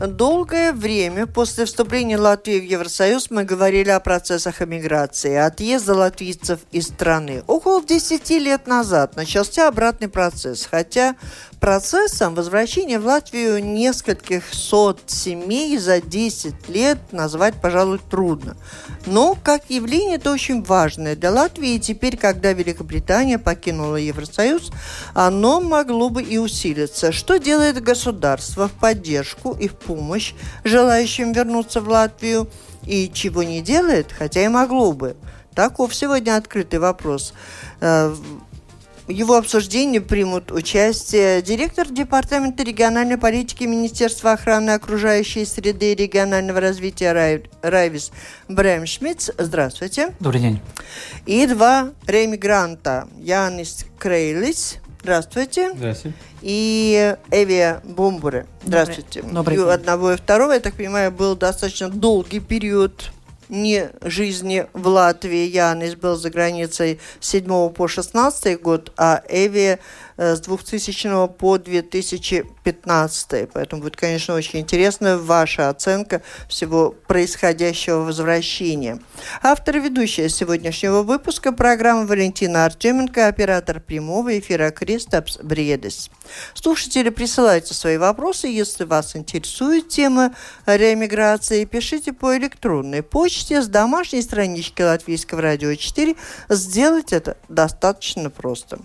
Долгое время после вступления Латвии в Евросоюз мы говорили о процессах эмиграции, отъезда латвийцев из страны. Около 10 лет назад начался обратный процесс, хотя процессом возвращения в Латвию нескольких сот семей за 10 лет назвать, пожалуй, трудно. Но как явление это очень важное для Латвии. И теперь, когда Великобритания покинула Евросоюз, оно могло бы и усилиться. Что делает государство в поддержку и в помощь желающим вернуться в Латвию и чего не делает, хотя и могло бы. Таков сегодня открытый вопрос. В его обсуждении примут участие директор Департамента региональной политики Министерства охраны окружающей среды и регионального развития Рай, Райвис Брэм Шмидц. Здравствуйте. Добрый день. И два ремигранта. Янис Крейлис. Здравствуйте. Здравствуйте. И Эвия Бомбуре. Здравствуйте. Добрый, и у одного и второго, я так понимаю, был достаточно долгий период не жизни в Латвии. Янис был за границей с 7 по 16 год, а Эви с 2000 по 2015. Поэтому будет, конечно, очень интересна ваша оценка всего происходящего возвращения. Автор и ведущая сегодняшнего выпуска программы Валентина Артеменко, оператор прямого эфира Кристапс Бредес. Слушатели, присылайте свои вопросы, если вас интересует тема реэмиграции, пишите по электронной почте с домашней странички Латвийского радио 4. Сделать это достаточно просто.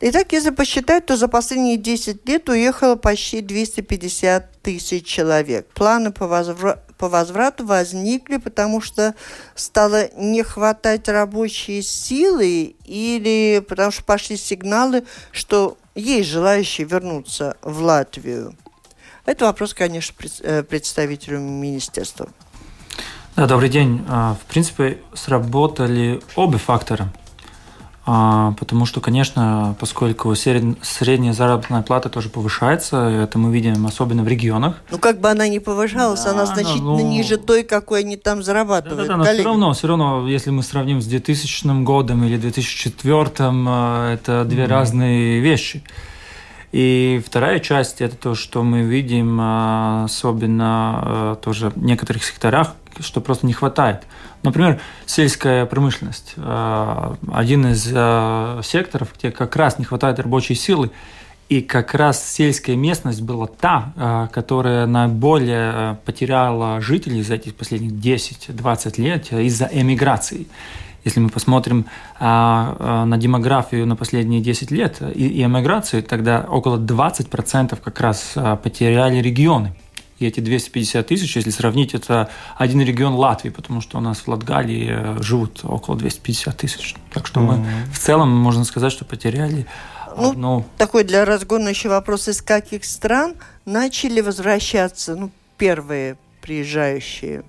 Итак, если посчитать, то за последние 10 лет уехало почти 250 тысяч человек. Планы по, возвра по возврату возникли, потому что стало не хватать рабочей силы или потому что пошли сигналы, что есть желающие вернуться в Латвию. Это вопрос, конечно, э, представителю министерства. Да, добрый день. А, в принципе, сработали оба фактора. А, потому что, конечно, поскольку средняя заработная плата тоже повышается, это мы видим особенно в регионах. Ну, как бы она ни повышалась, да, она значительно ну, ниже той, какой они там зарабатывают. Да, да, но все равно, все равно, если мы сравним с 2000 годом или 2004, а, это две mm-hmm. разные вещи. И вторая часть – это то, что мы видим, а, особенно тоже в некоторых секторах, что просто не хватает. Например, сельская промышленность. Э, один из э, секторов, где как раз не хватает рабочей силы, и как раз сельская местность была та, э, которая наиболее потеряла жителей за эти последних 10-20 лет из-за эмиграции. Если мы посмотрим на демографию на последние 10 лет и эмиграцию, тогда около 20% как раз потеряли регионы. И эти 250 тысяч, если сравнить, это один регион Латвии, потому что у нас в Латгалии э, живут около 250 тысяч. Так что mm-hmm. мы в целом, можно сказать, что потеряли ну, одну... такой для разгона еще вопрос, из каких стран начали возвращаться ну, первые приезжающие?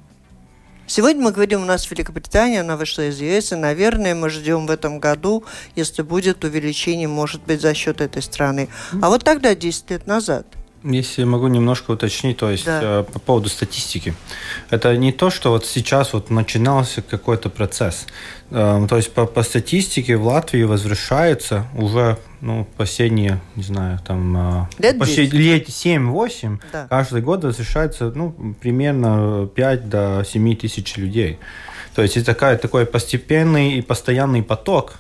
Сегодня мы говорим, у нас Великобритания, она вышла из ЕС, и, наверное, мы ждем в этом году, если будет увеличение, может быть, за счет этой страны. А вот тогда, 10 лет назад – если могу немножко уточнить, то есть да. Э, по поводу статистики. Это не то, что вот сейчас вот начинался какой-то процесс. Эм, то есть по, по статистике в Латвии возвращается уже ну, последние, не знаю, там... Э, лет почти лет 7-8 да. каждый год возвращается ну, примерно 5 до 7 тысяч людей. То есть это такая, такой постепенный и постоянный поток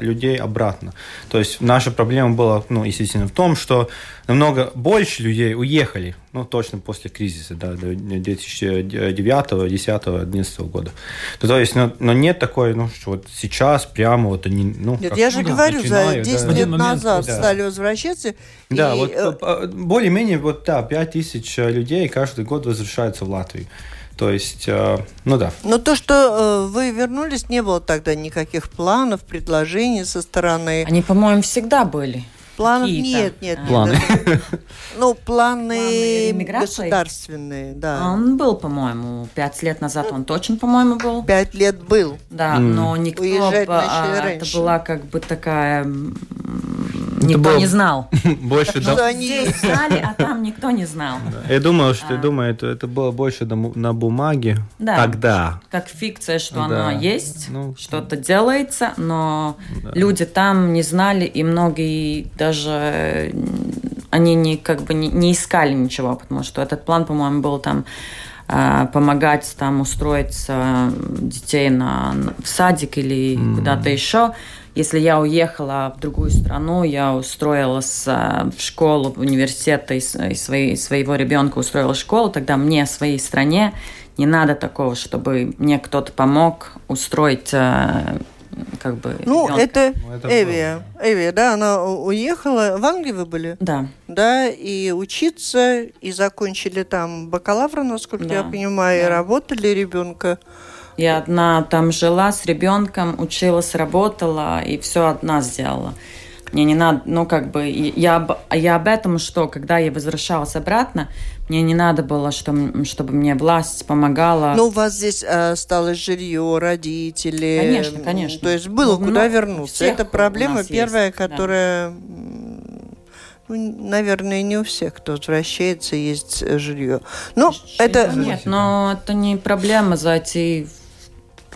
людей обратно. То есть наша проблема была, ну, естественно, в том, что намного больше людей уехали, ну, точно после кризиса, да, 2009, 2010, 2011 года. То, то есть, но, но нет такой, ну, что вот сейчас прямо вот они, ну... Нет, я же ну, говорю, за 10 да. лет назад да. стали возвращаться. Да, и... вот э, более-менее, вот, да, 5 тысяч людей каждый год возвращаются в Латвию. То есть, э, ну да. Но то, что э, вы вернулись, не было тогда никаких планов, предложений со стороны. Они, по-моему, всегда были. Планов нет, нет, планы. нет. Ну, планы, планы государственные, да. Он был, по-моему, пять лет назад он точно, по-моему, был. Пять лет был. Да, mm. но никто... Уезжать а, раньше. Это была как бы такая никто было... не знал. Больше что они здесь знали, а там никто не знал. Я думаю, что я думаю, это, это было больше на бумаге да. тогда. Как фикция, что она есть, ну, что-то делается, но люди там не знали, и многие даже они не как бы не, не искали ничего, потому что этот план, по-моему, был там а, помогать там устроить детей на, в садик или mm. куда-то еще. Если я уехала в другую страну, я устроилась в школу, в университет, и своей, своего ребенка устроила школу, тогда мне, в своей стране, не надо такого, чтобы мне кто-то помог устроить как бы Ну, ребенка. это, ну, это Эвия. Эвия, да, она уехала. В Англии вы были? Да. Да, и учиться, и закончили там бакалавра, насколько да. я понимаю, да. и работали ребенка. Я одна там жила с ребенком, училась, работала, и все одна сделала. Мне не надо, ну, как бы, я, я об этом, что, когда я возвращалась обратно, мне не надо было, что, чтобы мне власть помогала. Ну, у вас здесь э, осталось жилье, родители. Конечно, конечно. То есть было ну, куда вернуться. Это проблема первая, есть, которая... Да. Ну, наверное, не у всех, кто возвращается, есть жилье. Ну, это... Нет, но это не проблема зайти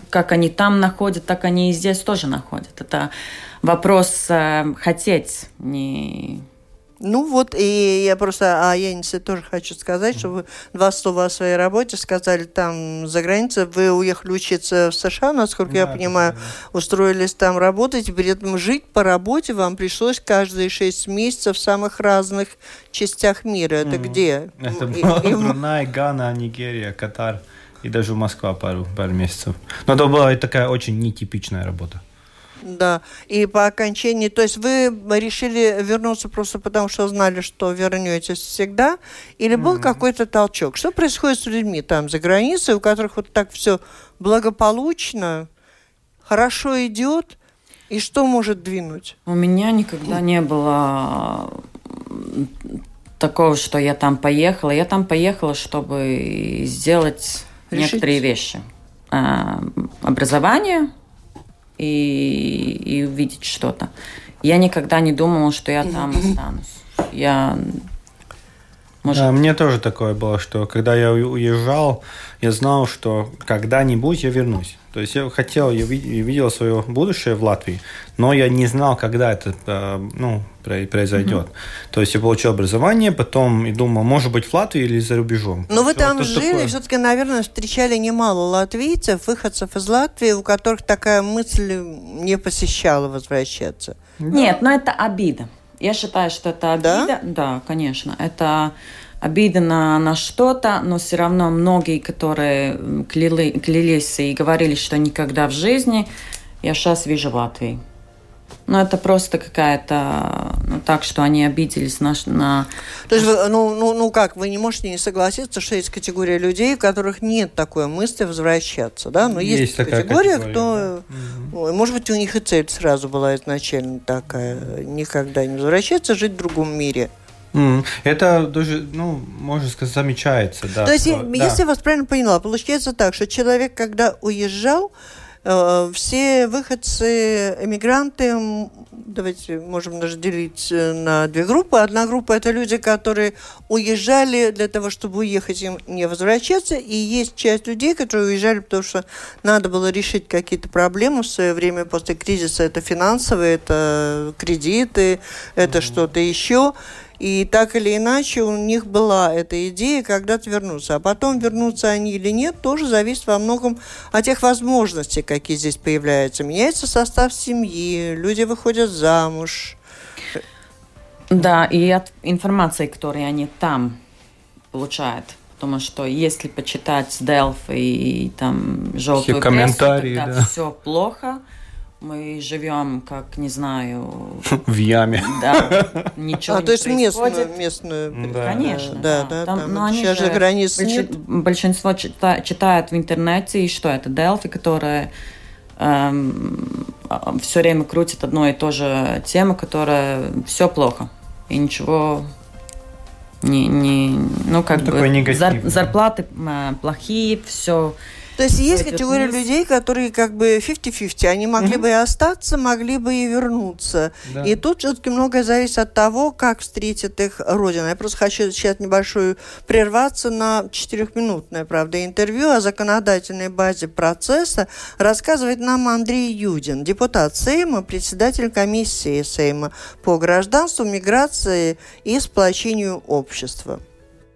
как они там находят, так они и здесь тоже находят. Это вопрос э, хотеть, не... Ну вот, и я просто о Янисе тоже хочу сказать, что вы два слова о своей работе сказали там за границей. Вы уехали учиться в США, насколько да, я понимаю, да. устроились там работать, и при этом жить по работе вам пришлось каждые шесть месяцев в самых разных частях мира. Это mm-hmm. где? Это было Брунай, Гана, Нигерия, Катар и даже Москва пару, пару месяцев. Но это была такая очень нетипичная работа. Да, и по окончании, то есть вы решили вернуться просто потому, что знали, что вернетесь всегда, или был mm-hmm. какой-то толчок? Что происходит с людьми там за границей, у которых вот так все благополучно, хорошо идет, и что может двинуть? У меня никогда не было такого, что я там поехала. Я там поехала, чтобы сделать Решить. некоторые вещи. А, образование и, и увидеть что-то. Я никогда не думала, что я там останусь. Я может... Да, мне тоже такое было, что когда я уезжал, я знал, что когда-нибудь я вернусь. То есть я хотел, я видел свое будущее в Латвии, но я не знал, когда это э, ну, произойдет. Mm-hmm. То есть я получил образование, потом и думал, может быть, в Латвии или за рубежом. Но вы там жили, такое... все-таки, наверное, встречали немало латвийцев, выходцев из Латвии, у которых такая мысль не посещала возвращаться. Нет, но это обида. Я считаю, что это обида. Да, да конечно. Это обида на, на что-то, но все равно многие, которые кляли, клялись и говорили, что никогда в жизни, я сейчас вижу в Латвии. Ну, это просто какая-то, ну, так, что они обиделись на... на... То есть, ну, ну, ну как, вы не можете не согласиться, что есть категория людей, у которых нет такой мысли возвращаться, да? Но есть, есть такая категория, категория, кто... Да. Угу. Может быть, у них и цель сразу была изначально такая, никогда не возвращаться, жить в другом мире. Это даже, ну, можно сказать, замечается, да. То есть, что, если да. я вас правильно поняла, получается так, что человек, когда уезжал, Э, все выходцы, эмигранты, давайте можем даже делить э, на две группы. Одна группа – это люди, которые уезжали для того, чтобы уехать им не возвращаться. И есть часть людей, которые уезжали, потому что надо было решить какие-то проблемы в свое время после кризиса. Это финансовые, это кредиты, это mm-hmm. что-то еще. И так или иначе у них была эта идея когда-то вернуться. А потом вернутся они или нет, тоже зависит во многом от тех возможностей, какие здесь появляются. Меняется состав семьи, люди выходят замуж. Да, и от информации, которую они там получают. Потому что если почитать Delphi и там желтую прессу, тогда да. все плохо – мы живем, как, не знаю... В яме. Да, ничего а, не то есть местную, местную... Да. Конечно, да. да, да там, но они сейчас же границ больш... нет. Большинство чита... читают в интернете, и что это? Delphi, которая эм, все время крутит одно и то же тему, которая все плохо. И ничего не, не ну как ну, бы зар, зарплаты э, плохие, все То есть есть категория вниз. людей, которые как бы 50-50, они могли mm-hmm. бы и остаться, могли бы и вернуться. Да. И тут все-таки многое зависит от того, как встретит их Родина. Я просто хочу сейчас небольшую прерваться на четырехминутное, правда, интервью о законодательной базе процесса рассказывает нам Андрей Юдин, депутат Сейма, председатель комиссии Сейма по гражданству, миграции и сплочению общества.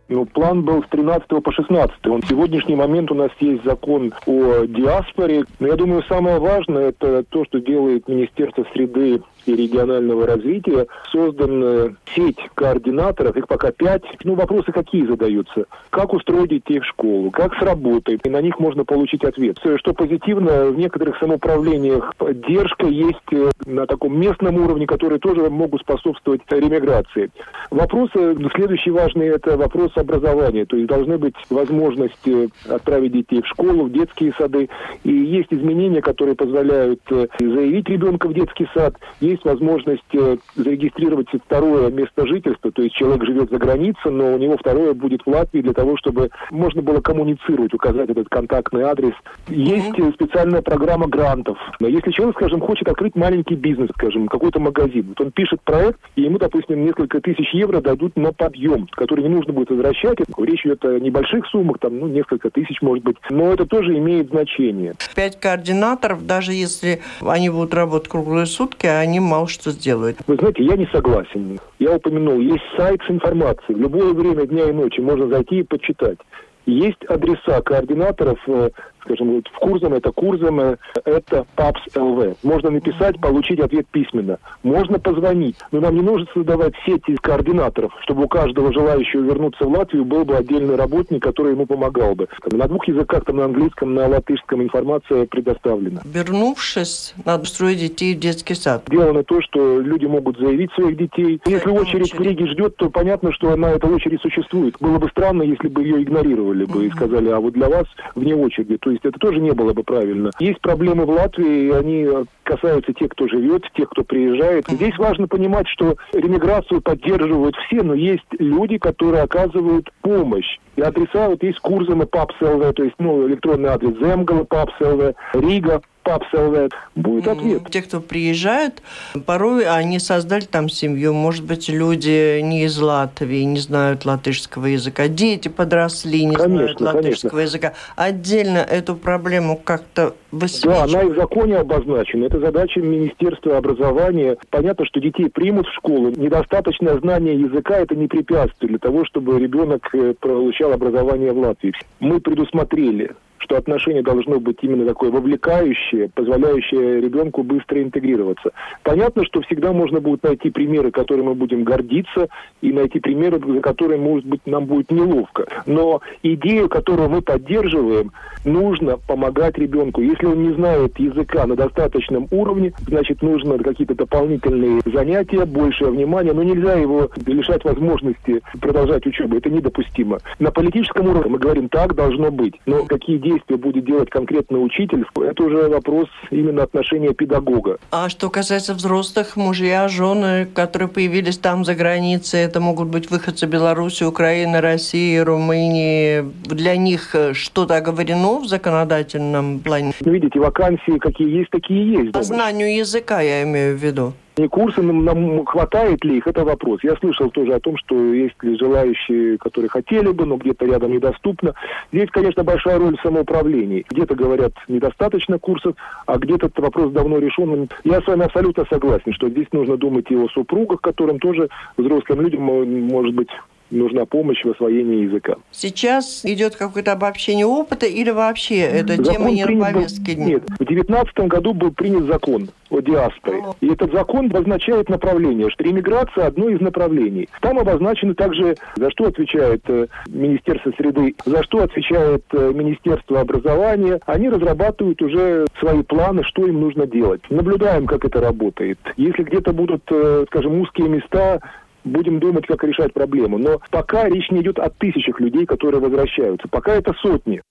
Ну, план был с 13 по 16. Он, в сегодняшний момент у нас есть закон о диаспоре. Но я думаю, самое важное это то, что делает Министерство среды и регионального развития создана сеть координаторов, их пока пять. Ну, вопросы какие задаются? Как устроить детей в школу? Как с работой? И на них можно получить ответ. Что позитивно, в некоторых самоуправлениях поддержка есть э, на таком местном уровне, которые тоже могут способствовать ремиграции. Вопросы, следующий важный, это вопрос образования. То есть должны быть возможности отправить детей в школу, в детские сады. И есть изменения, которые позволяют э, заявить ребенка в детский сад. Есть возможность э, зарегистрировать второе место жительства, то есть человек живет за границей, но у него второе будет в Латвии для того, чтобы можно было коммуницировать, указать этот контактный адрес. Есть mm-hmm. специальная программа грантов. Но если человек, скажем, хочет открыть маленький бизнес, скажем, какой-то магазин, вот он пишет проект, и ему, допустим, несколько тысяч евро дадут на подъем, который не нужно будет возвращать. Речь идет о небольших суммах, там, ну, несколько тысяч, может быть. Но это тоже имеет значение. Пять координаторов, даже если они будут работать круглые сутки, они они мало что сделают. Вы знаете, я не согласен. Я упомянул, есть сайт с информацией. В любое время дня и ночи можно зайти и почитать. Есть адреса координаторов э, скажем, вот в Курзам это Курзам, это ПАПС ЛВ. Можно написать, получить ответ письменно. Можно позвонить, но нам не нужно создавать сети из координаторов, чтобы у каждого желающего вернуться в Латвию был бы отдельный работник, который ему помогал бы. На двух языках, там на английском, на латышском информация предоставлена. Вернувшись, надо строить детей в детский сад. Сделано то, что люди могут заявить своих детей. Если очередь, очередь в Риге ждет, то понятно, что она, эта очередь существует. Было бы странно, если бы ее игнорировали бы и сказали, а вот для вас вне очереди. То есть это тоже не было бы правильно. Есть проблемы в Латвии, они касаются тех, кто живет, тех, кто приезжает. Здесь важно понимать, что ремиграцию поддерживают все, но есть люди, которые оказывают помощь. И адреса вот есть Курземе, paps.lv, то есть ну, электронный адрес Земгале, paps.lv, Рига, paps.lv, будет ответ. Те, кто приезжают, порой они создали там семью. Может быть, люди не из Латвии, не знают латышского языка. Дети подросли, не конечно, знают латышского конечно. языка. Отдельно эту проблему как-то высвечивать. Да, она и в законе обозначена. Это задача Министерства образования. Понятно, что детей примут в школу. Недостаточное знание языка – это не препятствие для того, чтобы ребенок э, получал образование в Латвии. Мы предусмотрели что отношение должно быть именно такое вовлекающее, позволяющее ребенку быстро интегрироваться. Понятно, что всегда можно будет найти примеры, которыми мы будем гордиться, и найти примеры, за которые, может быть, нам будет неловко. Но идею, которую мы поддерживаем, нужно помогать ребенку. Если он не знает языка на достаточном уровне, значит, нужно какие-то дополнительные занятия, большее внимание, но нельзя его лишать возможности продолжать учебу. Это недопустимо. На политическом уровне мы говорим, так должно быть. Но какие действия будет делать конкретный учитель, это уже вопрос именно отношения педагога. А что касается взрослых, мужья, жены, которые появились там за границей, это могут быть выходцы Беларуси, Украины, России, Румынии. Для них что-то оговорено в законодательном плане? Видите, вакансии какие есть, такие есть. По знанию языка я имею в виду. И курсы нам, нам хватает ли их, это вопрос. Я слышал тоже о том, что есть ли желающие, которые хотели бы, но где-то рядом недоступно. Здесь, конечно, большая роль самоуправления. Где-то говорят, недостаточно курсов, а где-то этот вопрос давно решен. Я с вами абсолютно согласен, что здесь нужно думать и о супругах, которым тоже взрослым людям, может быть, нужна помощь в освоении языка. Сейчас идет какое-то обобщение опыта или вообще эта закон тема не на повестке дня? Нет, в 2019 году был принят закон о диаспоре. И этот закон обозначает направление, что иммиграция одно из направлений. Там обозначено также, за что отвечает э, Министерство среды, за что отвечает э, Министерство образования. Они разрабатывают уже свои планы, что им нужно делать. Наблюдаем, как это работает. Если где-то будут, э, скажем, узкие места, будем думать, как решать проблему. Но пока речь не идет о тысячах людей, которые возвращаются. Пока это сотни.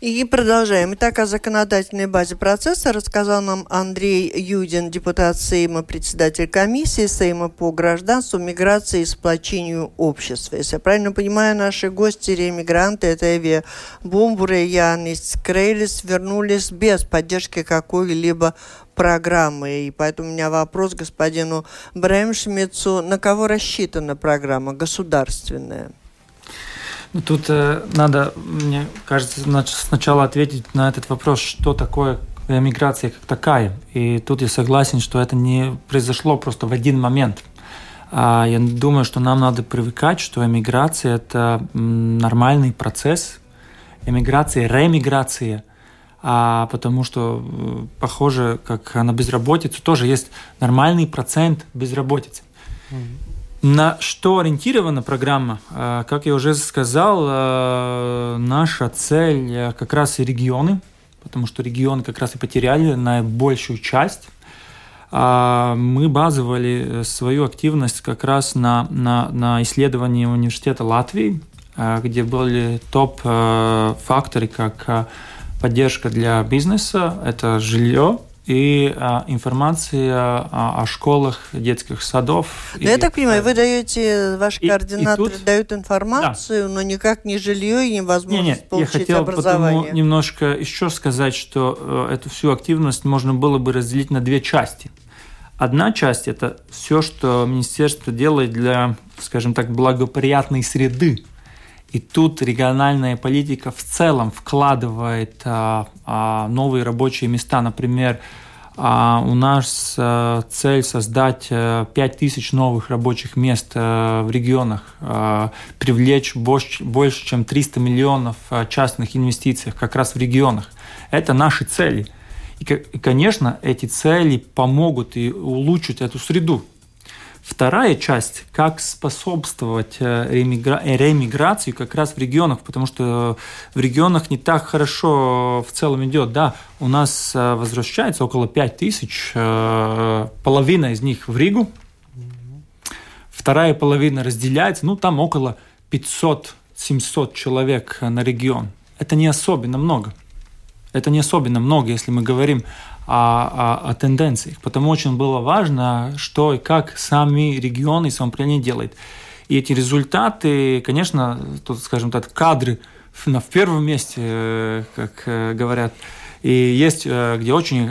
И продолжаем. Итак, о законодательной базе процесса рассказал нам Андрей Юдин, депутат Сейма, председатель комиссии Сейма по гражданству, миграции и сплочению общества. Если я правильно понимаю, наши гости, реэмигранты, это Эви Бумбуре и Янис Крейлис, вернулись без поддержки какой-либо программы. И поэтому у меня вопрос господину Бремшмицу. На кого рассчитана программа государственная? Ну, тут э, надо, мне кажется, сначала ответить на этот вопрос, что такое миграция как такая. И тут я согласен, что это не произошло просто в один момент. А я думаю, что нам надо привыкать, что эмиграция – это нормальный процесс. Эмиграция, ремиграция – а потому что, э, похоже, как на безработицу, тоже есть нормальный процент безработицы. На что ориентирована программа? А, как я уже сказал, а, наша цель э, как раз и регионы, потому что регионы как раз и потеряли на большую часть. А, мы базовали свою активность как раз на, на, на исследовании университета Латвии, где были топ-факторы, как поддержка для бизнеса, это жилье, и а, информация о, о школах, детских садов. Но и, я так понимаю, вы даете, ваши и, координаторы и тут, дают информацию, да. но никак не жилье и невозможность не, не, получить я хотел образование. Потому немножко еще сказать, что э, эту всю активность можно было бы разделить на две части. Одна часть – это все, что министерство делает для, скажем так, благоприятной среды и тут региональная политика в целом вкладывает а, а, новые рабочие места. Например, а, у нас а, цель создать а, 5000 новых рабочих мест а, в регионах, а, привлечь больше, больше, чем 300 миллионов а, частных инвестиций как раз в регионах. Это наши цели. И, конечно, эти цели помогут и улучшить эту среду. Вторая часть, как способствовать э, ремигра... ремиграции как раз в регионах, потому что в регионах не так хорошо в целом идет. Да, у нас э, возвращается около 5 тысяч, э, половина из них в Ригу, вторая половина разделяется, ну там около 500-700 человек на регион. Это не особенно много. Это не особенно много, если мы говорим о, о, о тенденциях. Потому очень было важно, что и как сами регионы и самоуправление делают. И эти результаты, конечно, тут, скажем так, кадры на, в первом месте, э, как э, говорят. И есть, э, где очень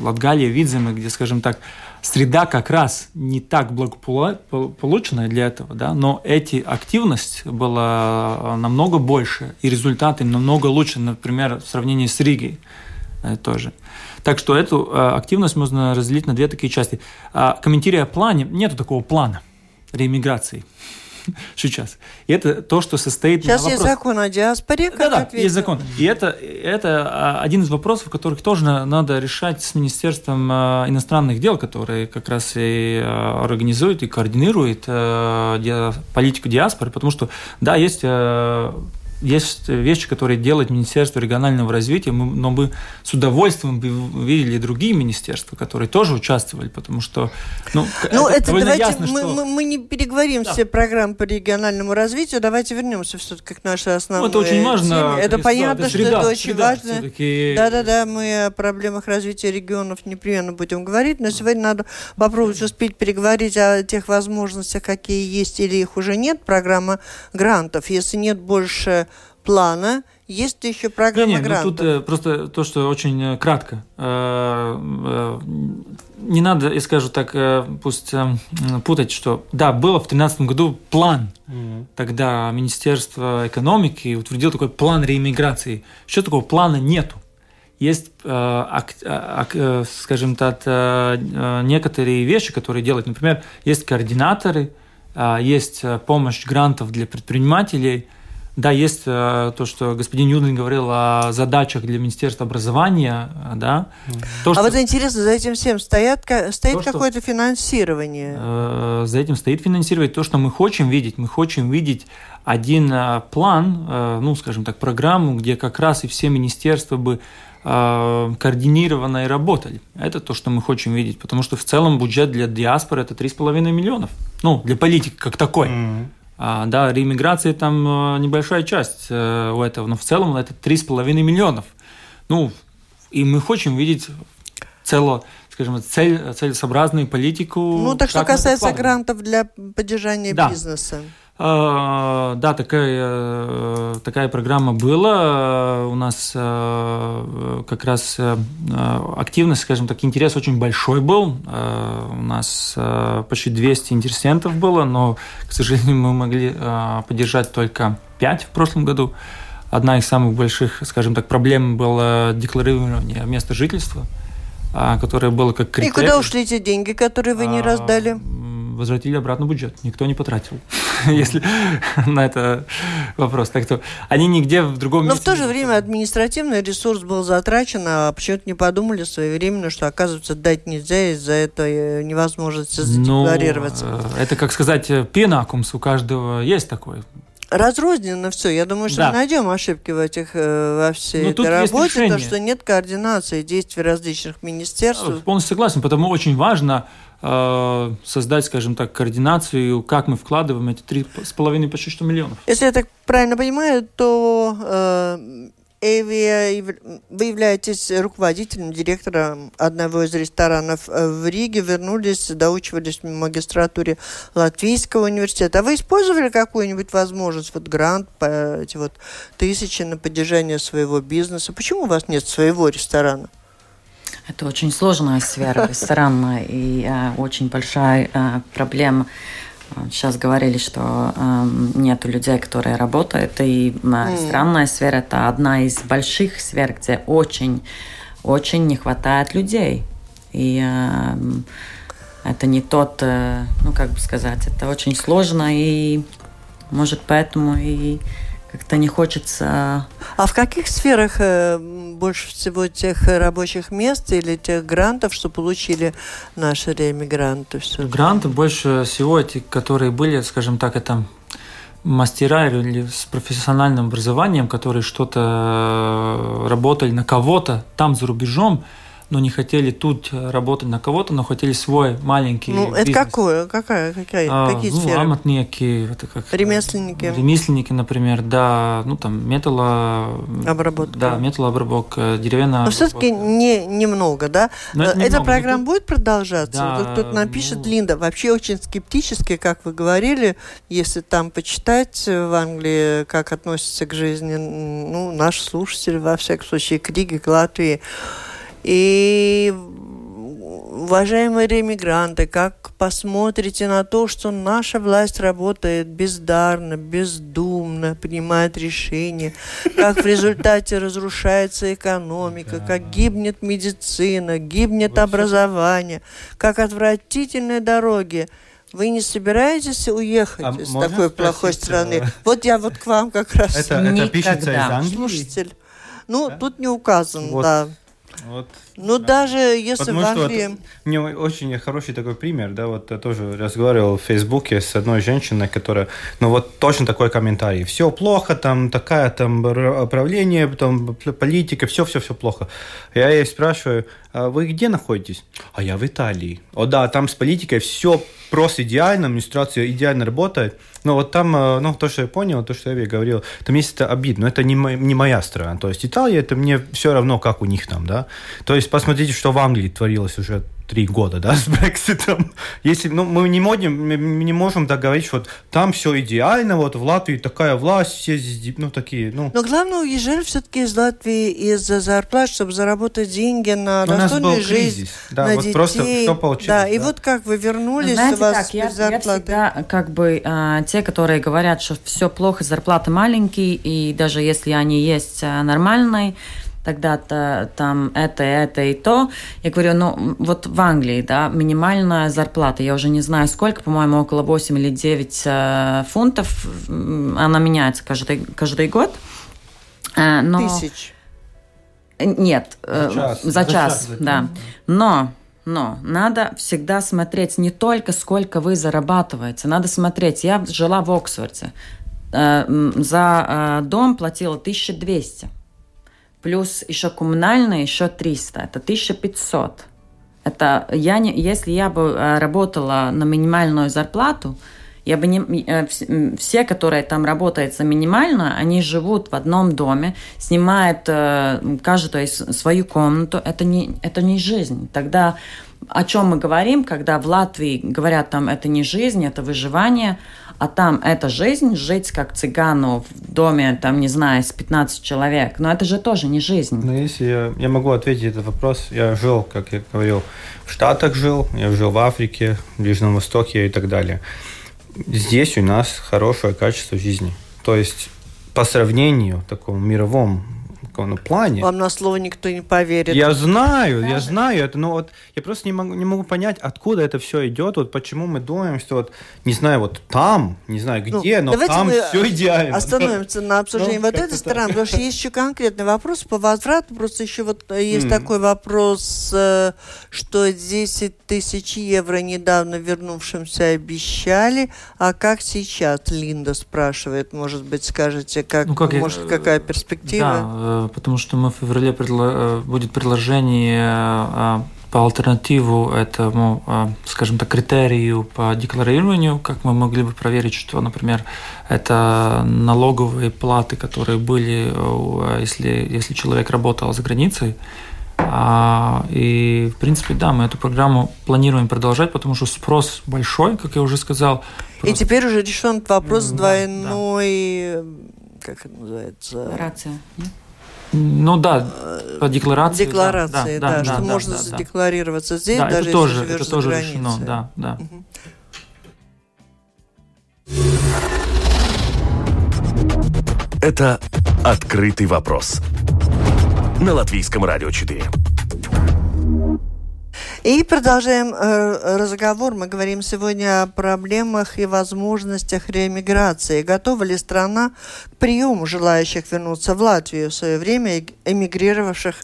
Латгалия, Видземе, где, скажем так, среда как раз не так благополучная для этого, да, но эти активность была намного больше, и результаты намного лучше, например, в сравнении с Ригой тоже. Так что эту э, активность можно разделить на две такие части. А, комментируя о плане, нету такого плана реиммиграции сейчас. И это то, что состоит... Сейчас есть закон о диаспоре, как Да, да, есть закон. И это, это а, один из вопросов, которых тоже надо решать с Министерством а, иностранных дел, которые как раз и организует и координирует политику диаспоры, потому что, да, есть есть вещи, которые делает Министерство регионального развития, но мы с удовольствием видели другие министерства, которые тоже участвовали, потому что ну, ну это, это давайте ясно, мы, что... мы, мы не переговорим да. все программы по региональному развитию, давайте вернемся все-таки к нашей основной ну, Это очень важно. Теме. Это понятно, это среда, что это очень важно. Да-да-да, мы о проблемах развития регионов непременно будем говорить, но сегодня надо попробовать успеть переговорить о тех возможностях, какие есть или их уже нет, программа грантов. Если нет больше плана есть еще программа не, не, грантов. Ну, тут э, просто то, что очень э, кратко. Э, э, не надо, я скажу так, э, пусть э, путать, что да, было в 2013 году план. Mm-hmm. Тогда Министерство экономики утвердило такой план реиммиграции. Еще такого плана нету. Есть, э, ак, ак, э, скажем так, э, э, некоторые вещи, которые делают. Например, есть координаторы, э, есть э, помощь грантов для предпринимателей – да, есть э, то, что господин Юдин говорил о задачах для Министерства образования, да. То, а что, вот интересно, за этим всем стоят, стоит какое-то финансирование? Э, за этим стоит финансирование. То, что мы хотим видеть, мы хотим видеть один э, план, э, ну, скажем так, программу, где как раз и все министерства бы координированно и работали. Это то, что мы хотим видеть, потому что в целом бюджет для диаспоры это 3,5 миллионов. Ну, для политики как такой. Mm-hmm. А, да, реиммиграция там э, небольшая часть э, у этого, но в целом это 3,5 миллионов. Ну, и мы хотим видеть цело, скажем, цель, целесообразную политику. Ну, так что касается грантов для поддержания да. бизнеса. А, да, такая, э, такая программа была. У нас э, как раз э, активность, скажем так, интерес очень большой был. У нас почти 200 интересентов было, но, к сожалению, мы могли поддержать только 5 в прошлом году. Одна из самых больших, скажем так, проблем была декларирование места жительства, которое было как критерий. И куда ушли эти деньги, которые вы не а, раздали? Возвратили обратно бюджет. Никто не потратил, если на это вопрос. Так что они нигде в другом месте... Но в то же время административный ресурс был затрачен, а почему-то не подумали своевременно, что, оказывается, дать нельзя из-за этой невозможности ну, задекларироваться. Ну, это, как сказать, пенакумс у каждого есть такой разрозненно все. Я думаю, что да. мы найдем ошибки в этих э, во всей Но ну, этой работе, то что нет координации действий различных министерств. Полностью согласен, потому очень важно Э, создать, скажем так, координацию, как мы вкладываем эти три с половиной почти что миллионов. Если я так правильно понимаю, то э, Эви, вы являетесь руководителем, директором одного из ресторанов э, в Риге, вернулись, доучивались в магистратуре Латвийского университета. А вы использовали какую-нибудь возможность, вот грант, по эти вот тысячи на поддержание своего бизнеса? Почему у вас нет своего ресторана? Это очень сложная сфера ресторанная и э, очень большая э, проблема. Сейчас говорили, что э, нет людей, которые работают, и э, mm. странная сфера это одна из больших сфер, где очень, очень не хватает людей. И э, это не тот, э, ну как бы сказать, это очень сложно и может поэтому и как-то не хочется. А в каких сферах э, больше всего тех рабочих мест или тех грантов, что получили наши реэмигранты? Все? Гранты больше всего эти, которые были, скажем так, это мастера или с профессиональным образованием, которые что-то э, работали на кого-то там за рубежом, но не хотели тут работать на кого-то, но хотели свой маленький Ну, бизнес. это какое? Какая? Какая? А, какие ну, сферы? Амотники. Это как, ремесленники. Ремесленники, например, да. Ну, там, металло... Обработка. Да, металлообработка, деревянная Но все-таки не, немного, да? Но Эта немного. программа будет продолжаться? Да, вот кто-то напишет, ну... Линда, вообще очень скептически, как вы говорили, если там почитать в Англии, как относятся к жизни, ну, наши слушатели, во всяком случае, к Риге, к Латвии, и, уважаемые ремигранты, как посмотрите на то, что наша власть работает бездарно, бездумно, принимает решения, как в результате разрушается экономика, как гибнет медицина, гибнет образование, как отвратительные дороги. Вы не собираетесь уехать а из такой плохой страны? Э, вот я вот к вам как раз. Это, это пишется из Англии? Слушатель. Ну, да? тут не указан, вот. да. Вот. Ну, даже если Потому в Англии... Что вот, мне очень хороший такой пример, да, вот я тоже разговаривал в Фейсбуке с одной женщиной, которая, ну, вот точно такой комментарий. Все плохо, там такая там управление, там политика, все-все-все плохо. Я ей спрашиваю, вы где находитесь? А я в Италии. О да, там с политикой все просто идеально, администрация идеально работает. Но вот там, э, ну, то, что я понял, то, что я говорил, там есть это обидно, но это не, не моя страна. То есть Италия, это мне все равно, как у них там, да. То есть посмотрите, что в Англии творилось уже три года, да, с Брекситом. Если, ну, мы не можем, мы не можем так говорить, что вот там все идеально, вот в Латвии такая власть, все здесь, ну, такие, ну. Но главное, уезжали все-таки из Латвии из-за зарплат, чтобы заработать деньги на Но достойную жизнь, да, на вот детей. просто что получилось. Да, да, и вот как вы вернулись, Знаете, у вас так, я, я всегда, как бы, а, те, которые говорят, что все плохо, зарплаты маленькие, и даже если они есть а, нормальные, тогда-то там это, это и то. Я говорю, ну вот в Англии, да, минимальная зарплата, я уже не знаю сколько, по-моему, около 8 или 9 э, фунтов, она меняется каждый, каждый год. Э, но... Тысяч? Нет, э, за час, за час, за час да. Но но надо всегда смотреть не только сколько вы зарабатываете, надо смотреть. Я жила в Оксфорде, за дом платила 1200 плюс еще коммунальные, еще 300, это 1500. Это я не, если я бы э, работала на минимальную зарплату, Я бы не, э, все, которые там работают за минимально, они живут в одном доме, снимают э, каждый свою комнату. Это не, это не жизнь. Тогда о чем мы говорим, когда в Латвии говорят там это не жизнь, это выживание, а там это жизнь, жить как цыгану в доме, там, не знаю, с 15 человек, но это же тоже не жизнь. Ну, если я, я могу ответить этот вопрос, я жил, как я говорил, в Штатах жил, я жил в Африке, в Ближнем Востоке и так далее. Здесь у нас хорошее качество жизни. То есть по сравнению такому мировому ну, плане. Вам на слово никто не поверит. Я знаю, я знаю это, но вот я просто не могу, не могу понять, откуда это все идет, вот почему мы думаем, что вот, не знаю, вот там, не знаю ну, где, ну, но там все идеально. Остановимся на обсуждении ну, вот этой стороны, потому что есть еще конкретный вопрос по возврату, просто еще вот э, есть mm. такой вопрос, э, что 10 тысяч евро недавно вернувшимся обещали, а как сейчас, Линда спрашивает, может быть, скажете, как, ну, как может, я, какая перспектива? Да, потому что мы в феврале предло... Э, будет предложение э, по альтернативу этому, э, скажем так, критерию по декларированию, как мы могли бы проверить, что, например, это налоговые платы, которые были, если, если человек работал за границей, а, и, в принципе, да, мы эту программу планируем продолжать, потому что спрос большой, как я уже сказал. Просто... И теперь уже решен вопрос да, двойной, да. как это называется? Рация. Нет? Ну да, по декларации. Декларации, да, да, да, да что да, можно да, задекларироваться да. здесь, да, даже это тоже, если это тоже решено, да, да. Угу. Это открытый вопрос на латвийском радио 4. И продолжаем э, разговор. Мы говорим сегодня о проблемах и возможностях реэмиграции. Готова ли страна к приему желающих вернуться в Латвию в свое время эмигрировавших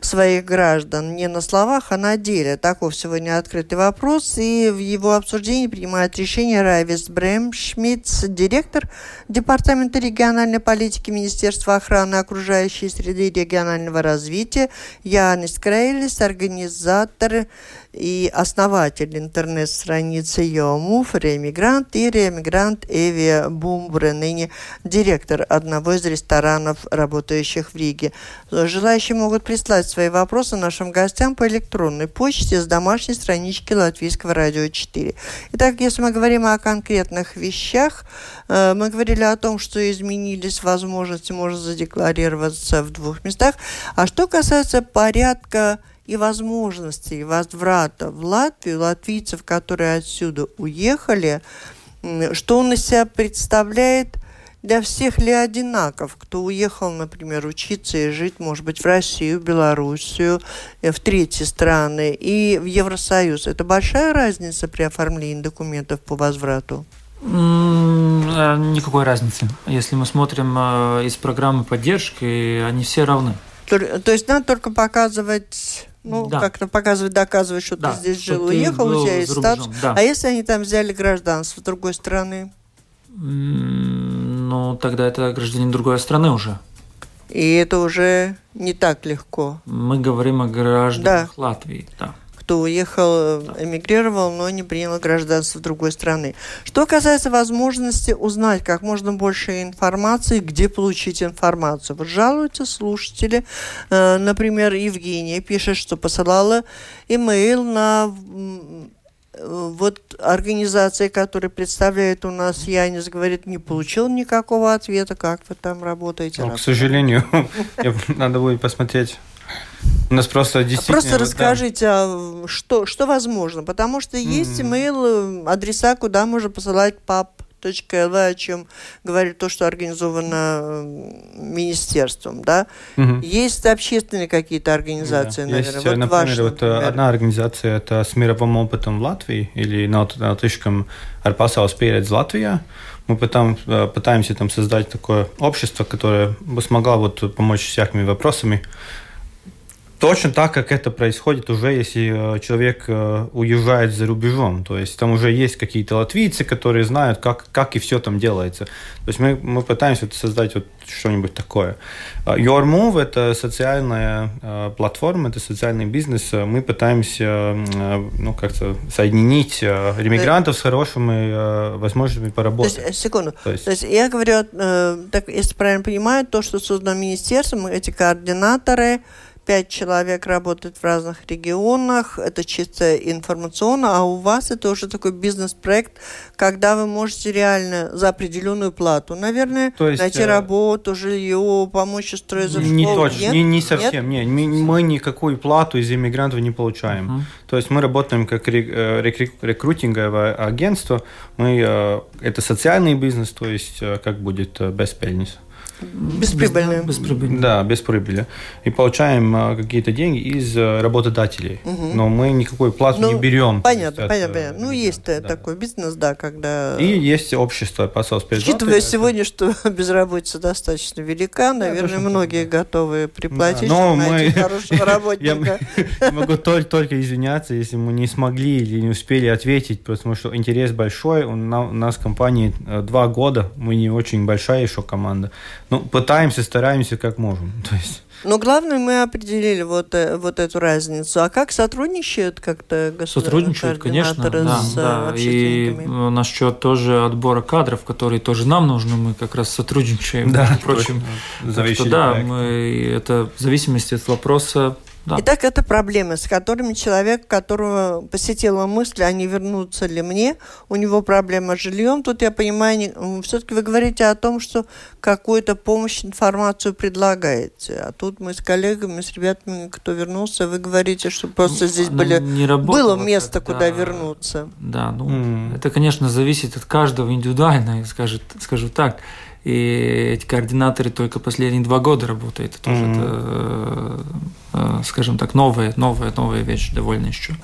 своих граждан не на словах, а на деле. Таков сегодня открытый вопрос, и в его обсуждении принимает решение Райвис Бремшмидц, директор Департамента региональной политики Министерства охраны окружающей среды и регионального развития, Янис Крейлис, организатор и основатель интернет-страницы Йомуф, реэмигрант и реэмигрант Эви Бумбре, ныне директор одного из ресторанов, работающих в Риге. Желающие могут прислать свои вопросы нашим гостям по электронной почте с домашней странички Латвийского радио 4. Итак, если мы говорим о конкретных вещах, э, мы говорили о том, что изменились возможности, можно задекларироваться в двух местах. А что касается порядка и возможностей возврата в Латвию, латвийцев, которые отсюда уехали, что он из себя представляет для всех ли одинаков, кто уехал, например, учиться и жить, может быть, в Россию, Белоруссию, э, в третьи страны и в Евросоюз. Это большая разница при оформлении документов по возврату? Э, никакой разницы. Если мы смотрим э, из программы поддержки, они все равны. То есть надо только показывать ну, да. как-то показывать, доказывать, что да, ты здесь жил, уехал, у тебя есть статус. Да. А если они там взяли гражданство другой страны? Ну, тогда это гражданин другой страны уже. И это уже не так легко. Мы говорим о гражданах да. Латвии, да кто уехал, эмигрировал, но не принял гражданство другой страны. Что касается возможности узнать как можно больше информации, где получить информацию. Вот жалуются слушатели, э, например, Евгения пишет, что посылала имейл на вот организация, которая представляет у нас Янис, говорит, не получил никакого ответа, как вы там работаете. Ну, к сожалению, надо будет посмотреть у нас просто действительно... Просто расскажите, а что, что возможно, потому что есть имейл, адреса, куда можно посылать пап .лв, о чем говорит то, что организовано министерством, да. Угу. Есть общественные какие-то организации, да. наверное. Есть, вот например, ваш, вот например. одна организация это с мировым опытом в Латвии или на ar pasaules pieredzi Латвия. Мы потом, э, пытаемся там создать такое общество, которое бы смогло вот помочь всякими вопросами точно так, как это происходит уже, если э, человек э, уезжает за рубежом. То есть там уже есть какие-то латвийцы, которые знают, как, как и все там делается. То есть мы, мы пытаемся создать вот что-нибудь такое. А, Your Move – это социальная э, платформа, это социальный бизнес. Мы пытаемся ну, как-то соединить ремигрантов с хорошими возможностями поработать. То есть, секунду. То есть, то есть я говорю, так, если правильно понимаю, то, что создано министерством, эти координаторы – пять человек работают в разных регионах, это чисто информационно, а у вас это уже такой бизнес-проект, когда вы можете реально за определенную плату, наверное, То есть, найти э... работу, жилье, помочь устроить за Не точно, Нет? Не, не совсем, нет? Не, мы, никакую плату из иммигрантов не получаем. Uh-huh. То есть мы работаем как э, рекрутинговое агентство, мы, э, это социальный бизнес, то есть как будет без пельниса. Бесприбыльные. Бесприбыльные. Да, без прибыли. И получаем а, какие-то деньги из а, работодателей. Угу. Но мы никакой плату ну, не берем. Понятно, есть, понятно, понятно. Ну, есть да. такой бизнес, да, когда... И есть общество по соцпереживанию. Учитывая сегодня, что безработица достаточно велика, наверное, да, многие да. готовы приплатить, да. Но мы... хорошего работника. Я могу только извиняться, если мы не смогли или не успели ответить, потому что интерес большой. У нас в компании э, два года, мы не очень большая еще команда. Ну, пытаемся, стараемся как можем. То есть... Но главное, мы определили вот, э, вот эту разницу. А как сотрудничают как-то Сотрудничают, конечно, да, с да. И насчет тоже отбора кадров, которые тоже нам нужны, мы как раз сотрудничаем. Да, впрочем. Зависит да, мы, это в зависимости от вопроса да. Итак, это проблемы, с которыми человек, которого посетила мысль, а не вернуться ли мне, у него проблема с жильем. Тут я понимаю, все-таки вы говорите о том, что какую-то помощь, информацию предлагаете. А тут мы с коллегами, с ребятами, кто вернулся, вы говорите, что просто ну, здесь были, не было место, куда да, вернуться. Да, ну, mm. это, конечно, зависит от каждого индивидуально, скажу, скажу так. И эти координаторы только последние два года работают. Это тоже, mm-hmm. это, скажем так, новая, новая, новая вещь довольно еще.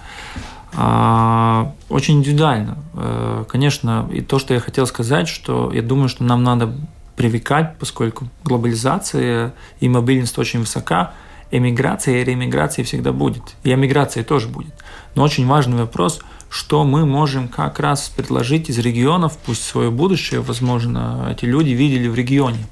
А, очень индивидуально. Э, конечно, и то, что я хотел сказать, что я думаю, что нам надо привыкать, поскольку глобализация и мобильность очень высока, эмиграция и реэмиграция всегда будет. И эмиграция тоже будет. Но очень важный вопрос – что мы можем как раз предложить из регионов, пусть свое будущее, возможно, эти люди видели в регионе.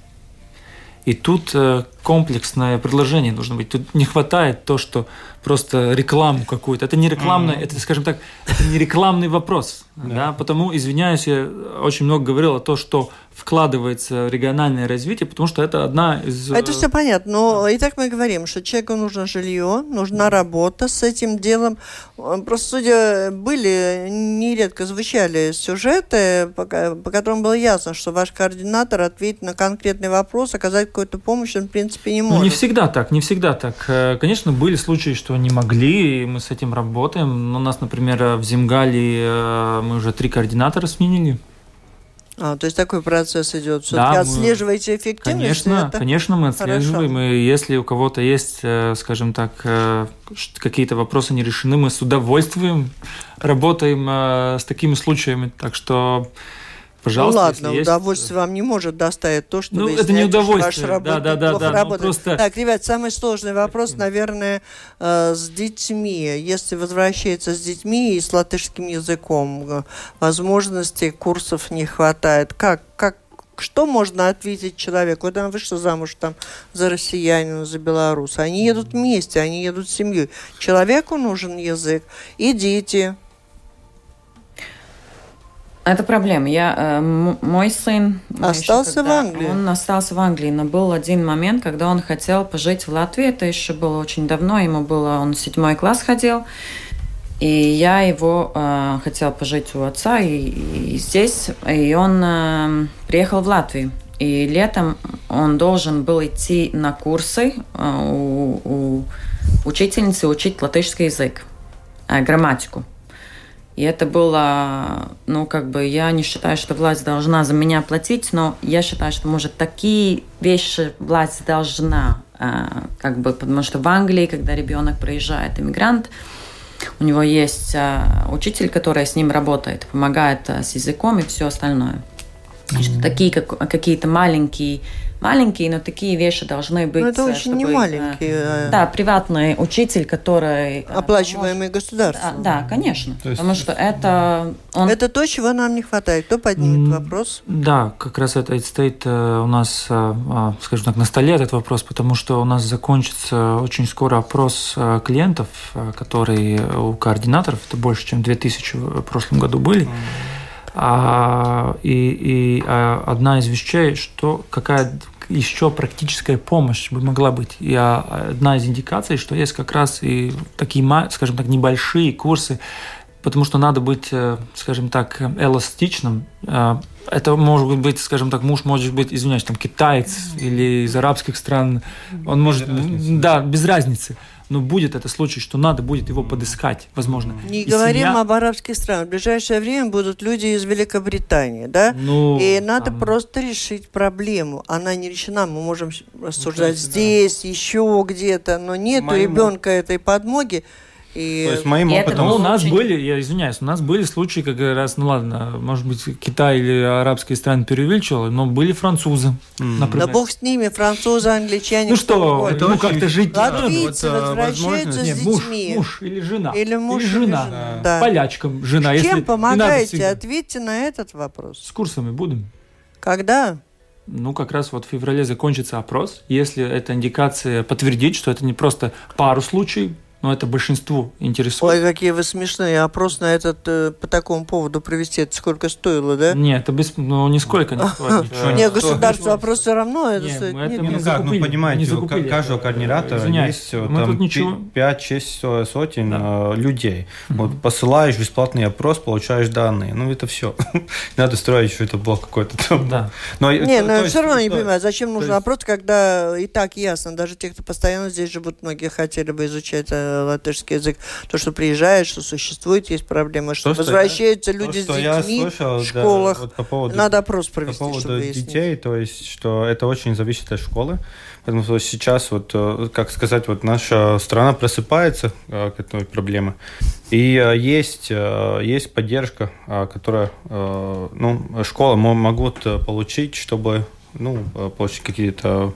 И тут э, комплексное предложение должно быть. Тут не хватает то, что просто рекламу какую-то. Это не рекламное, mm-hmm. это, скажем так, это не рекламный вопрос. Yeah. Да? Потому, извиняюсь, я очень много говорил о том, что вкладывается в региональное развитие, потому что это одна из... Это э, все понятно, но и так мы говорим, что человеку нужно жилье, нужна работа с этим делом. Просто, судя, были, нередко звучали сюжеты, по, по которым было ясно, что ваш координатор ответит на конкретный вопрос, оказать какую-то помощь, он, в принципе, не может. Ну, не всегда так, не всегда так. Э, конечно, были случаи, что не могли, и мы с этим работаем. У нас, например, в Земгале э, мы уже три координатора сменили. А, то есть такой процесс идет. Да, отслеживаете эффективность? Конечно, это конечно, мы отслеживаем. Хорошо. И если у кого-то есть, э, скажем так, э, какие-то вопросы не решены, мы с удовольствием работаем э, с такими случаями. Так что Пожалуйста, ну ладно, удовольствие есть... вам не может доставить то, что ну, вы это не удовольствие. Ваш да, да, да, да, ну, просто... Так, ребят, самый сложный вопрос, наверное, э, с детьми. Если возвращается с детьми и с латышским языком, э, возможностей курсов не хватает. Как, как что можно ответить человеку? Вот она вышла замуж там за россиянина, за белоруса. Они едут вместе, они едут с семьей. Человеку нужен язык и дети. Это проблема. Я, э, мой сын остался когда, в Англии. Он остался в Англии, но был один момент, когда он хотел пожить в Латвии. Это еще было очень давно. Ему было, он в седьмой класс ходил. И я его э, хотел пожить у отца и, и здесь. И он э, приехал в Латвию. И летом он должен был идти на курсы э, у, у учительницы учить латышский язык, э, грамматику. И это было, ну, как бы, я не считаю, что власть должна за меня платить, но я считаю, что, может, такие вещи власть должна, а, как бы, потому что в Англии, когда ребенок приезжает, иммигрант, у него есть а, учитель, который с ним работает, помогает а, с языком и все остальное. Mm-hmm. Что такие как, какие-то маленькие маленькие, но такие вещи должны быть. Но это очень чтобы, не маленькие. Да, приватный учитель, который... Оплачиваемый может... государством. Да, конечно. есть... Потому что это... Он... Это то, чего нам не хватает. Кто поднимет вопрос? Да, как раз это стоит у нас, скажем так, на столе этот вопрос, потому что у нас закончится очень скоро опрос клиентов, которые у координаторов, это больше, чем 2000 в прошлом году были. А, и и а, одна из вещей, что какая еще практическая помощь бы могла быть. И а, одна из индикаций, что есть как раз и такие, скажем так, небольшие курсы, потому что надо быть, э, скажем так, эластичным. Э, это может быть, скажем так, муж может быть, извиняюсь, там китаец или из арабских стран. Он может, да, без разницы но будет это случай, что надо будет его подыскать, возможно. Не и говорим семья... об арабских странах. В ближайшее время будут люди из Великобритании, да? Ну, и надо там... просто решить проблему. Она не решена, мы можем рассуждать ну, здесь, да. еще где-то, но нет у ребенка этой подмоги. И... То есть моим и опытом... Ну, у нас очень... были, я извиняюсь, у нас были случаи, как раз, ну ладно, может быть, Китай или арабские страны преувеличивали, но были французы, mm. например. Да бог с ними, французы, англичане. Ну что, это ну как-то жить... Латвийцы вот, возвращаются Нет, с детьми. Муж, муж или жена. Или муж или жена. Или жена. Да. Полячкам жена. Чем если помогаете? Ответьте на этот вопрос. С курсами будем. Когда? Ну, как раз вот в феврале закончится опрос. Если эта индикация подтвердит, что это не просто пару случаев, но это большинству интересует. Ой, какие вы смешные. Опрос на этот э, по такому поводу провести, это сколько стоило, да? Нет, это без, ну, нисколько не стоит. Нет, государство опрос все равно это стоит. Ну как, ну понимаете, у каждого координатора есть там 5-6 сотен э, людей. Вот посылаешь бесплатный опрос, получаешь данные. Ну это все. Надо строить, что это был какой-то там. Да. Не, но все равно не понимаю, зачем нужен опрос, когда и так ясно, даже те, кто постоянно здесь живут, многие хотели бы изучать э, латышский язык, то, что приезжает, что существует, есть проблема, что, что возвращаются я, люди то, с детьми слышал, в школах. Да, вот по поводу, Надо опрос провести, По поводу детей, то есть, что это очень зависит от школы. Потому что сейчас, вот, э, как сказать, вот наша страна просыпается э, к этой проблеме. И э, есть, есть поддержка, которая ну, школы могут получить, чтобы ну, получить какие-то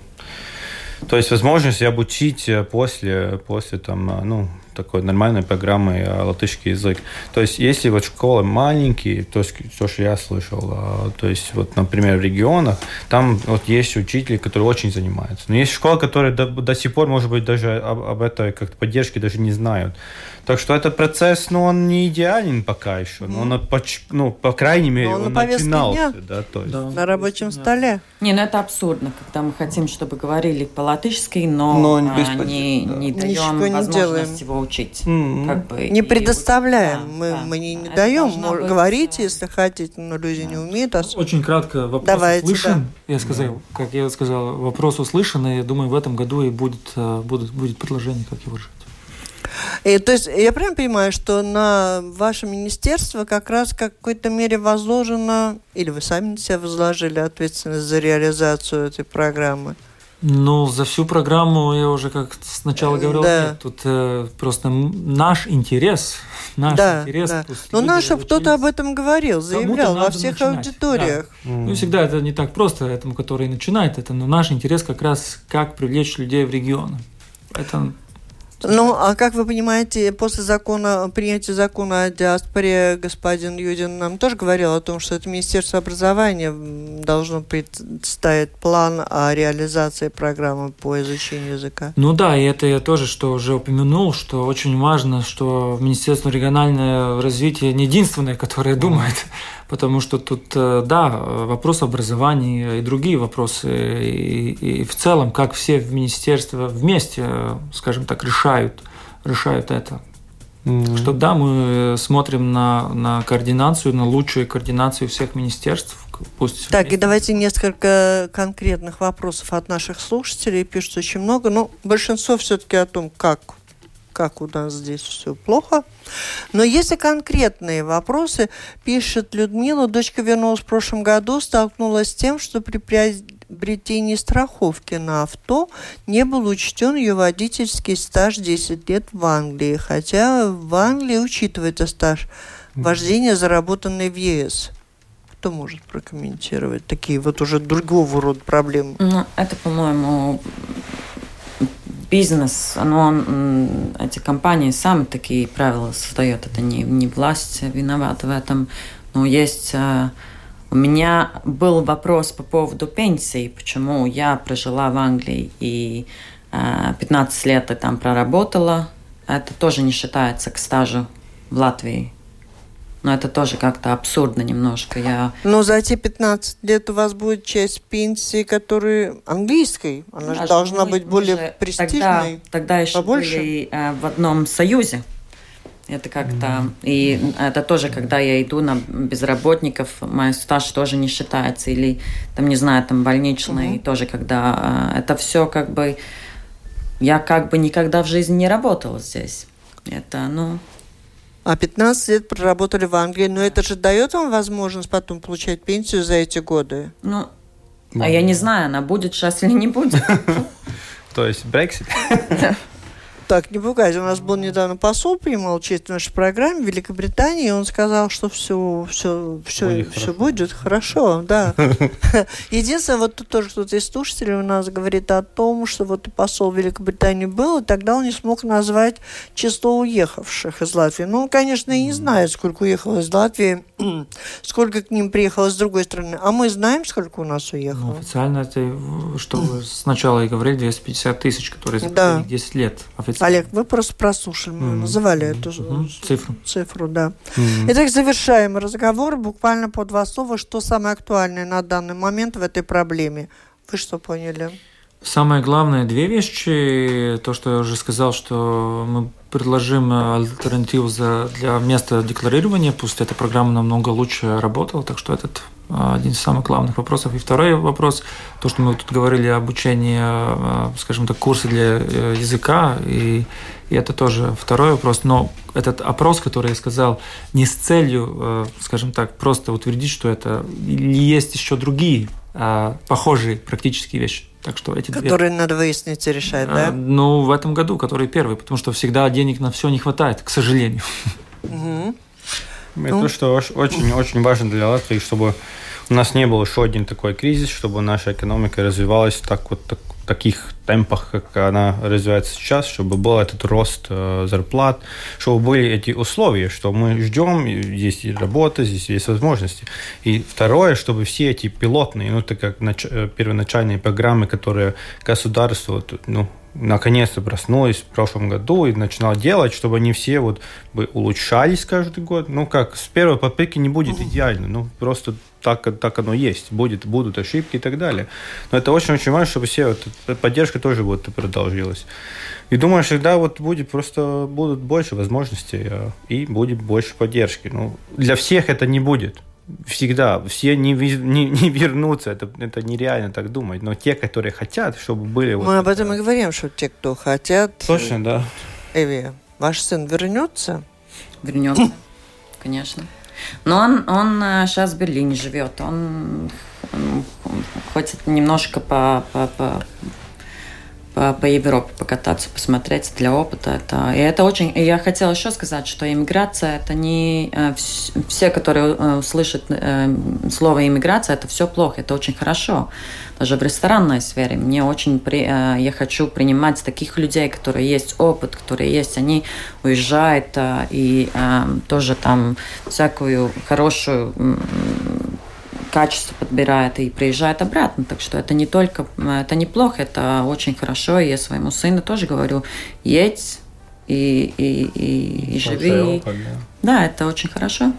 то есть возможность обучить э, после, после там, э, ну, такой нормальной программы э, латышский язык. То есть, если вот школы маленькие, то, есть, то, что я слышал, то есть, вот, например, в регионах, там вот есть учитель, который очень занимается. Но есть школы, которые до, до сих пор, может быть, даже об, об этой как-то поддержке даже не знают. Так что этот процесс, ну, он не идеален пока еще, но он, ну, по крайней мере, но он, он начинался. Да, то есть. Да. На рабочем столе. Не, ну это абсурдно, когда мы хотим, чтобы говорили по-латышски, но, но не, а, не, да. не даем не возможность его учить. Mm-hmm. Как бы, не предоставляем, и, мы, да, мы не, не даем, быть, говорите, если хотите, но люди да. не умеют. А... Очень кратко, вопрос Давайте, услышан, да. я сказал, да. как я сказал, вопрос услышан, и я думаю, в этом году и будет, э, будет, будет предложение, как его решить. И, то есть я прям понимаю, что на ваше министерство как раз в какой-то мере возложено, или вы сами на себя возложили ответственность за реализацию этой программы? Ну, за всю программу я уже как сначала говорил, да. нет, тут э, просто наш интерес, наш да, интерес. Да. Но ну, наш кто-то об этом говорил, заявлял во всех начинать. аудиториях. Да. Mm. Ну, всегда это не так просто этому, который начинает это, но наш интерес как раз как привлечь людей в регион. Это ну, а как вы понимаете, после закона, принятия закона о диаспоре, господин Юдин нам тоже говорил о том, что это Министерство образования должно представить план о реализации программы по изучению языка. Ну да, и это я тоже что уже упомянул, что очень важно, что Министерство регионального развития не единственное, которое думает потому что тут, э, да, вопрос образования и другие вопросы, и, и в целом, как все в министерстве вместе, скажем так, решают, решают это. Mm-hmm. Что да, мы смотрим на, на координацию, на лучшую координацию всех министерств. Пусть так, вместе. и давайте несколько конкретных вопросов от наших слушателей. Пишут очень много, но большинство все-таки о том, как как у нас здесь все плохо. Но если конкретные вопросы, пишет Людмила, дочка вернулась в прошлом году, столкнулась с тем, что при приобретении страховки на авто не был учтен ее водительский стаж 10 лет в Англии, хотя в Англии учитывается стаж вождения, заработанный в ЕС. кто может прокомментировать такие вот уже другого рода проблемы? Ну, это, по-моему, бизнес, но эти компании сами такие правила создают. Это не, не власть виновата в этом. Но есть... Э, у меня был вопрос по поводу пенсии, почему я прожила в Англии и 15 э, лет и там проработала. Это тоже не считается к стажу в Латвии. Но это тоже как-то абсурдно немножко. Я... Но за эти 15 лет у вас будет часть пенсии, которая английской. Она же должна быть более же... престижной. Тогда, тогда еще побольше. были э, в одном союзе. Это как-то... Mm-hmm. И это тоже, когда я иду на безработников, мой стаж тоже не считается. Или, там, не знаю, там больничный, mm-hmm. тоже когда... Э, это все как бы... Я как бы никогда в жизни не работала здесь. Это, ну... А 15 лет проработали в Англии, но это же дает вам возможность потом получать пенсию за эти годы? Ну, а я не знаю, она будет сейчас или не будет. То есть Brexit? Так, не пугайся. У нас был недавно посол, принимал участие в нашей программе в Великобритании, и он сказал, что все, все, все, будет все хорошо. будет хорошо, да. Единственное, вот тут тоже кто-то из слушателей у нас говорит о том, что вот посол Великобритании был, и тогда он не смог назвать число уехавших из Латвии. Ну, он, конечно, и не знает, сколько уехало из Латвии, сколько к ним приехало с другой стороны. А мы знаем, сколько у нас уехало? Ну, официально это, что вы сначала и говорили, 250 тысяч, которые за да. 10 лет официально. Олег, вы просто прослушали, мы mm-hmm. называли эту mm-hmm. цифру. Цифру, да. Mm-hmm. Итак, завершаем разговор. Буквально по два слова, что самое актуальное на данный момент в этой проблеме. Вы что поняли? Самое главное, две вещи. То, что я уже сказал, что мы предложим альтернативу за, для места декларирования. Пусть эта программа намного лучше работала, так что этот а, один из самых главных вопросов. И второй вопрос, то, что мы тут говорили об учении, а, скажем так, курсы для э, языка, и, и это тоже второй вопрос. Но этот опрос, который я сказал, не с целью, э, скажем так, просто утвердить, что это или есть еще другие похожие практические вещи. Так что эти Которые две... надо выяснить и решать, да? Ну, в этом году, который первый, потому что всегда денег на все не хватает, к сожалению. Угу. Это ну. что очень-очень важно для Латвии, чтобы у нас не был еще один такой кризис, чтобы наша экономика развивалась так вот так, таких темпах, как она развивается сейчас, чтобы был этот рост зарплат, чтобы были эти условия, что мы ждем, здесь есть работа, здесь есть возможности. И второе, чтобы все эти пилотные, ну, так как нач- первоначальные программы, которые государство, ну, наконец-то проснулась в прошлом году и начинал делать, чтобы они все вот бы улучшались каждый год. Ну, как с первой попытки не будет идеально, ну, просто так, так оно есть. Будет, будут ошибки и так далее. Но это очень-очень важно, чтобы все вот, поддержка тоже вот продолжилась. И думаю, всегда вот будет просто будут больше возможностей а, и будет больше поддержки. Ну, для всех это не будет всегда все не, не, не вернутся, это, это нереально так думать. Но те, которые хотят, чтобы были... Мы вот об этом и говорим, что те, кто хотят... Точно, да. Эви, ваш сын вернется? Вернется, конечно. Но он, он сейчас э, в Берлине живет. Он, он хочет немножко по, по, по по, по Европе покататься, посмотреть для опыта. Это, и это очень... И я хотела еще сказать, что иммиграция – это не... Э, все, которые э, слышат э, слово иммиграция, это все плохо, это очень хорошо. Даже в ресторанной сфере мне очень... При, я хочу принимать таких людей, которые есть опыт, которые есть, они уезжают и тоже там всякую хорошую качество подбирает и приезжает обратно. Так что это не только, это неплохо, это очень хорошо. И я своему сыну тоже говорю, едь и, и, и, и живи. Да, это очень хорошо.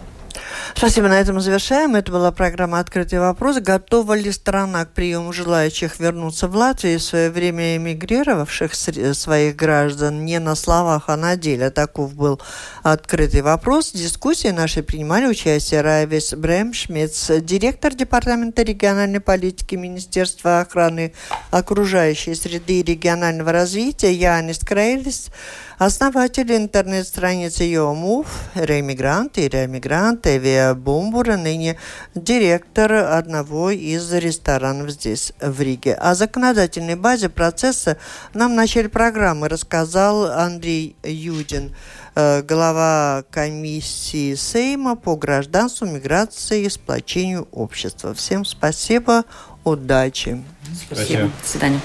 Спасибо, на этом завершаем. Это была программа «Открытый вопрос». Готова ли страна к приему желающих вернуться в Латвию, в свое время эмигрировавших своих граждан не на словах, а на деле? Таков был «Открытый вопрос». В дискуссии нашей принимали участие Райвис Бремшмец, директор Департамента региональной политики Министерства охраны окружающей среды и регионального развития, Янис Крейлис, Основатель интернет-страницы Йомув, реэмигрант и реэмигрант Эвия Бумбура, ныне директор одного из ресторанов здесь, в Риге. О законодательной базе процесса нам в начале программы рассказал Андрей Юдин, э, глава комиссии Сейма по гражданству, миграции и сплочению общества. Всем спасибо, удачи. Спасибо. До свидания.